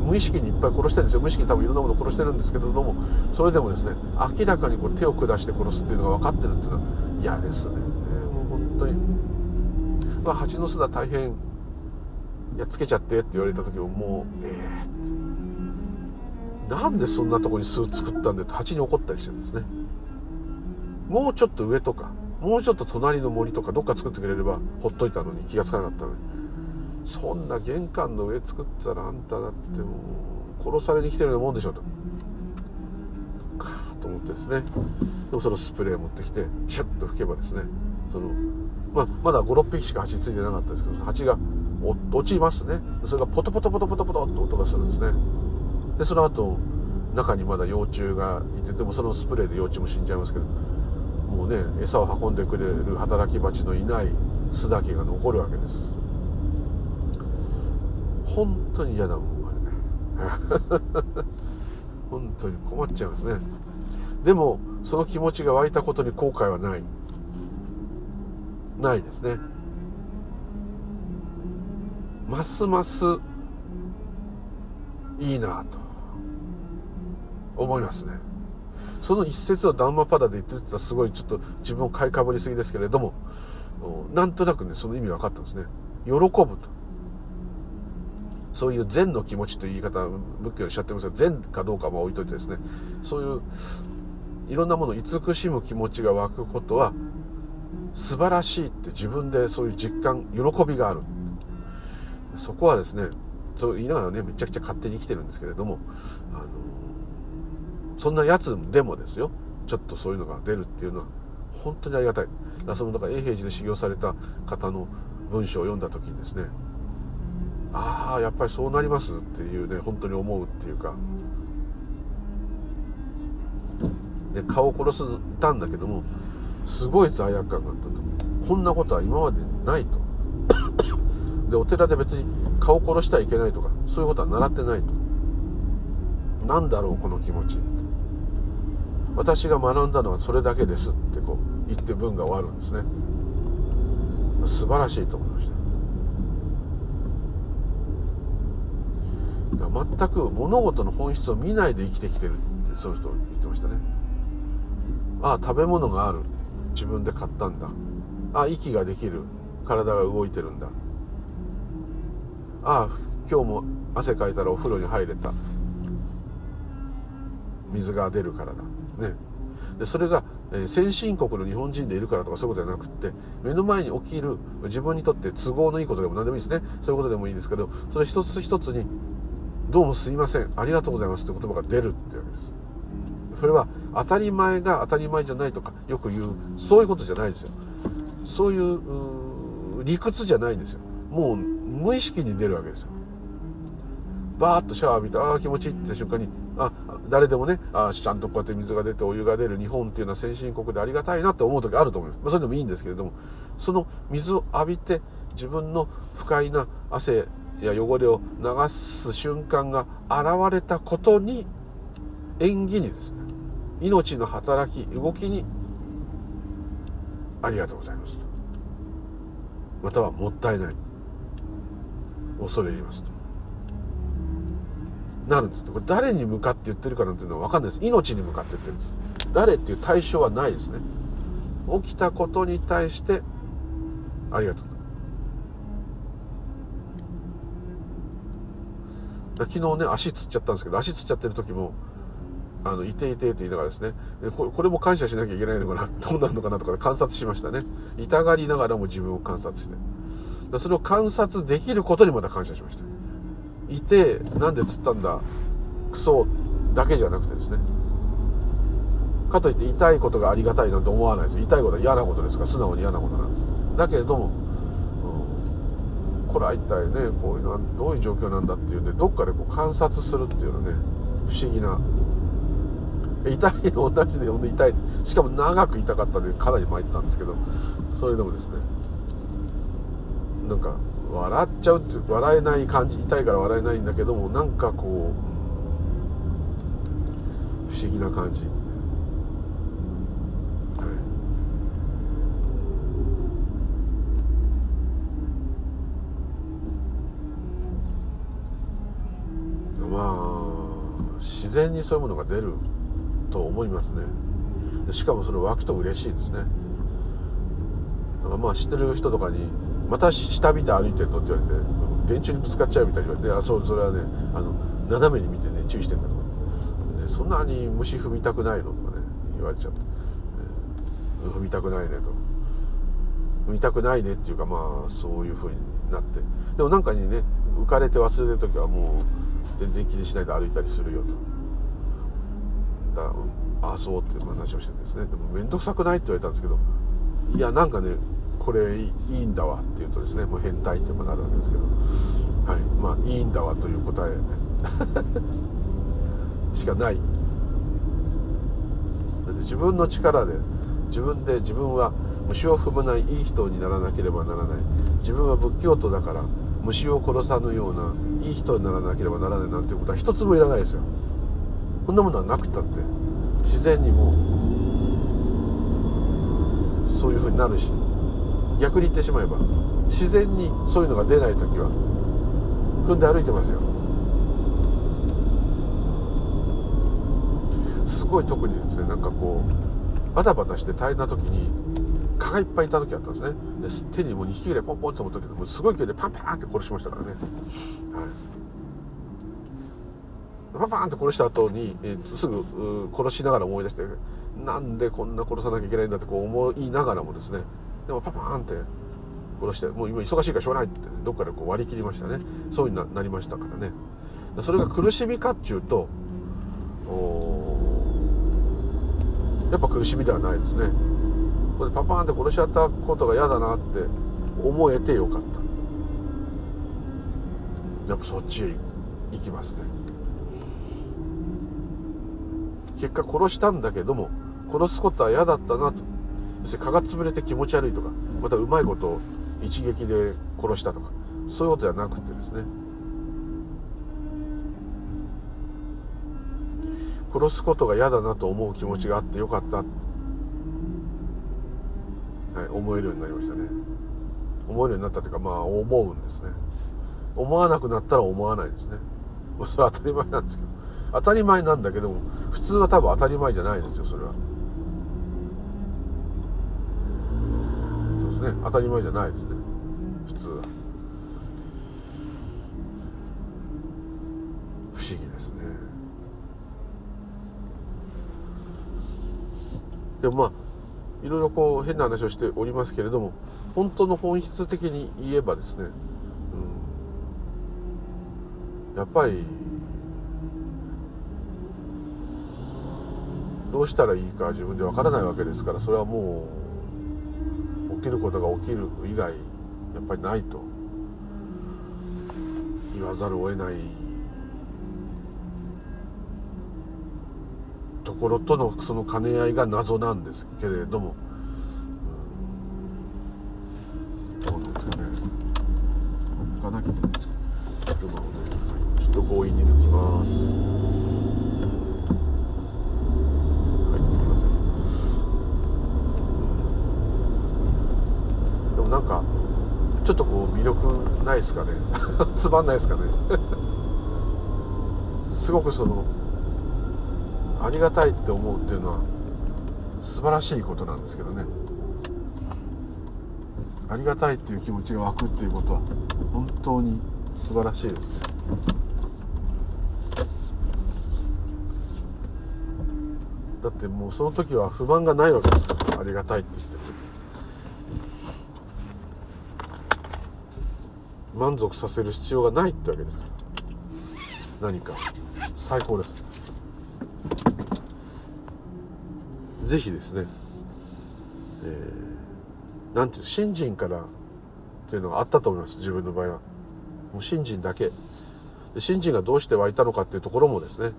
無意識にいっぱい殺してるんですよ。無意識に多分いろんなものを殺してるんですけれどもそれでもですね明らかにこう手を下して殺すっていうのが分かってるっていうのは嫌ですね。もう本当に。まあ蜂の巣だ大変やっつけちゃってって言われた時ももうええー、なんでそんなとこに巣作ったんでって蜂に怒ったりしてるんですね。もうちょっと上とかもうちょっと隣の森とかどっか作ってくれればほっといたのに気が付かなかったのに。そんな玄関の上作ったらあんただってもう殺されに来てるようなもんでしょと。かと思ってですね。でもそのスプレー持ってきてシュッと吹けばですねその、ま、まだ56匹しか蜂ついてなかったですけど蜂が落ちますね。それがポトポトポトポトポトって音がするんですね。でその後中にまだ幼虫がいてでもそのスプレーで幼虫も死んじゃいますけどもうね餌を運んでくれる働き蜂のいない巣だけが残るわけです。本当に嫌だもんあれ。本当に困っちゃいますね。でもその気持ちが湧いたことに後悔はない。ないですね。ますますいいなと。思いますね。その一節をダンマパダで言ってたらすごいちょっと自分を買いかぶりすぎですけれどもなんとなくねその意味分かったんですね。喜ぶと。そういう善の気持ちという言い方仏教でおっしゃってますが善かどうかは置いといてですねそういういろんなものを慈しむ気持ちが湧くことは素晴らしいって自分でそういう実感喜びがある。そこはですねそう言いながらねめちゃくちゃ勝手に生きてるんですけれどもあのそんなやつでもですよちょっとそういうのが出るっていうのは本当にありがたい。だそのだから永平寺で修行された方の文章を読んだ時にですねああやっぱりそうなりますっていうね本当に思うっていうか。で顔を殺したんだけどもすごい罪悪感があったと。こんなことは今までないと。でお寺で別に顔を殺してはいけないとかそういうことは習ってないと。何だろうこの気持ち。私が学んだのはそれだけですってこう言って文が終わるんですね。素晴らしいと思いました。全く物事の本質を見ないで生きてきてるってそういう人言ってましたね。ああ食べ物がある。自分で買ったんだ。ああ息ができる。体が動いてるんだ。ああ今日も汗かいたらお風呂に入れた。水が出るからだ。ね。でそれが、え、先進国の日本人でいるからとかそういうことじゃなくって目の前に起きる自分にとって都合のいいことでも何でもいいですね。そういうことでもいいんですけどそれ一つ一つに「どうもすいません。ありがとうございます」って言葉が出るってわけです。それは当たり前が当たり前じゃないとかよく言うそういうことじゃないですよ。そういう理屈じゃないんですよ。もう無意識に出るわけですよ。バーッとシャワー浴びてああ気持ちいいって瞬間にあ誰でもねあちゃんとこうやって水が出てお湯が出る日本っていうのは先進国でありがたいなって思う時あると思います、まあ、それでもいいんですけれどもその水を浴びて自分の不快な汗や汚れを流す瞬間が現れたことに縁起にですね命の働き動きにありがとうございます。またはもったいない恐れ入りますと。なるんですこれ誰に向かって言ってるかなんていうのは分かんないです。命に向かって言ってるんです。誰っていう対象はないですね。起きたことに対してありがとう昨日ね足つっちゃったんですけど足つっちゃってる時もあのいていてって言いながらですね。これこれも感謝しなきゃいけないのかな どうなるのかなとか観察しましたね。痛がりながらも自分を観察して。それを観察できることにまた感謝しました。いてなんでつったんだクソだけじゃなくてですね。かといって痛いことがありがたいなんて思わないです。痛いことは嫌なことですから素直に嫌なことなんです。だけども、これは一体ねこういうのはどういう状況なんだっていうんでどっかでこう観察するっていうのね不思議な。痛いの同じで呼んで痛い。しかも長く痛かったんでかなり参ったんですけどそれでもですねなんか笑っちゃうって笑えない感じ痛いから笑えないんだけどもなんかこう不思議な感じ、然にそういうものが出ると思いますね。しかもそれ湧くと嬉しいですね。なんかまあ知ってる人とかにまた下見て歩いてんのって言われて電柱にぶつかっちゃうみたいに言われてあそうそれはねあの斜めに見てね注意してんだとかって、ね、そんなに虫踏みたくないのとかね言われちゃって、えー、踏みたくないねと。踏みたくないねっていうかまあそういう風になって。でもなんかにね浮かれて忘れてる時はもう全然気にしないで歩いたりするよと。だああそうって話をしてですね。でも面倒くさくないって言われたんですけどいやなんかねこれいいんだわっていうとですねもう変態ってもなるわけですけど。はいまあいいんだわという答え。しかない。自分の力で自分で自分は虫を踏まないいい人にならなければならない。自分は仏教徒だから虫を殺さぬようないい人にならなければならないなんていうことは一つもいらないですよ。こんなものはなくたって自然にもうそういうふうになるし逆に言ってしまえば自然にそういうのが出ない時は踏んで歩いてますよ。すごい特にですねなんかこうバタバタして大変な時に蚊がいっぱいいた時あったんですね。で手にもう2匹ぐらいポンポンって思ったけどもすごい勢いでパンパンって殺しましたからね、はい。パパンって殺した後に、えー、すぐ殺しながら思い出してなんでこんな殺さなきゃいけないんだってこう思いながらもですねでもパパーンって殺してもう今忙しいからしょうがないってどっかでこう割り切りましたね。そういうになりましたからね。それが苦しみかっちゅうとやっぱ苦しみではないですね。これパパーンって殺しちゃったことが嫌だなって思えてよかった。やっぱそっちへ行きますね。結果殺したんだけども殺すことは嫌だったなと。要するに蚊が潰れて気持ち悪いとかまたうまいことを一撃で殺したとかそういうことではなくてですね。殺すことが嫌だなと思う気持ちがあってよかった、はい、思えるようになりましたね。思えるようになったというかまあ思うんですね。思わなくなったら思わないですね。それは当たり前なんですけど。当たり前なんだけども普通は多分当たり前じゃないですよそれは。そうですね。当たり前じゃないですね。普通は。不思議ですね。でもまあいろいろこう変な話をしておりますけれども本当の本質的に言えばですね、うん、やっぱりどうしたらいいか自分でわからないわけですからそれはもう起きることが起きる以外やっぱりないと言わざるを得ないところとのその兼ね合いが謎なんですけれども、うん、どうなんですかね行かなきゃいけないんですかちょっと強引に抜きますなんかちょっとこう魅力ないですかね。つまんないですかね。すごくそのありがたいって思うっていうのは素晴らしいことなんですけどね。ありがたいっていう気持ちが湧くっていうことは本当に素晴らしいです。だってもうその時は不満がないわけですからありがたいって言って。満足させる必要がないってわけですから。何か。最高です。ぜひですね、えー、ていう信心からっていうのがあったと思います。自分の場合は。もう信心だけ。信心がどうして湧いたのかっていうところもですね。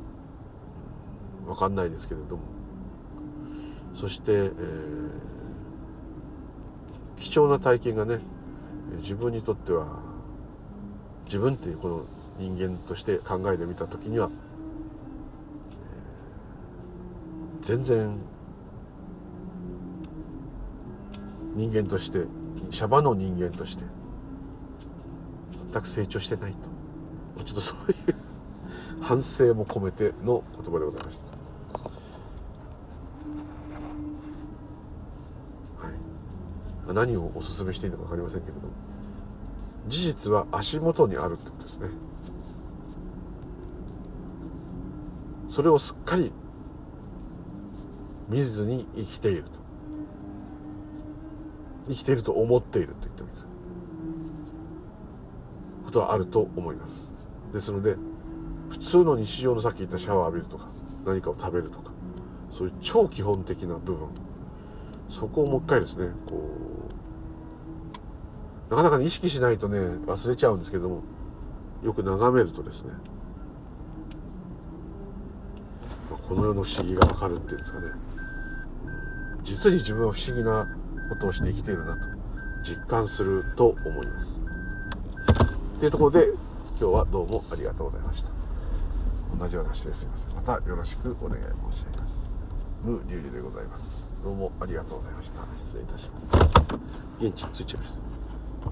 分かんないですけれども。そして、えー、貴重な体験がね自分にとっては自分っていうこの人間として考えてみた時には、えー、全然人間としてシャバの人間として全く成長してないと。ちょっとそういう反省も込めての言葉でございました。何をお勧めしていいのか分かりませんけれども。事実は足元にあるってことですね。それをすっかり見ずに生きていると。生きていると思っていると言ってもいいです。ことはあると思います。ですので普通の日常のさっき言ったシャワー浴びるとか何かを食べるとかそういう超基本的な部分そこをもう一回ですねこうなかなか、ね、意識しないとね忘れちゃうんですけどもよく眺めるとですねこの世の不思議がわかるっていうんですかね。実に自分は不思議なことをして生きているなと実感すると思います。というところで今日はどうもありがとうございました。同じ話ですいません。またよろしくお願い申し上げます。ムーリュウリでございます。どうもありがとうございました。失礼いたします。現地に着いちゃいました。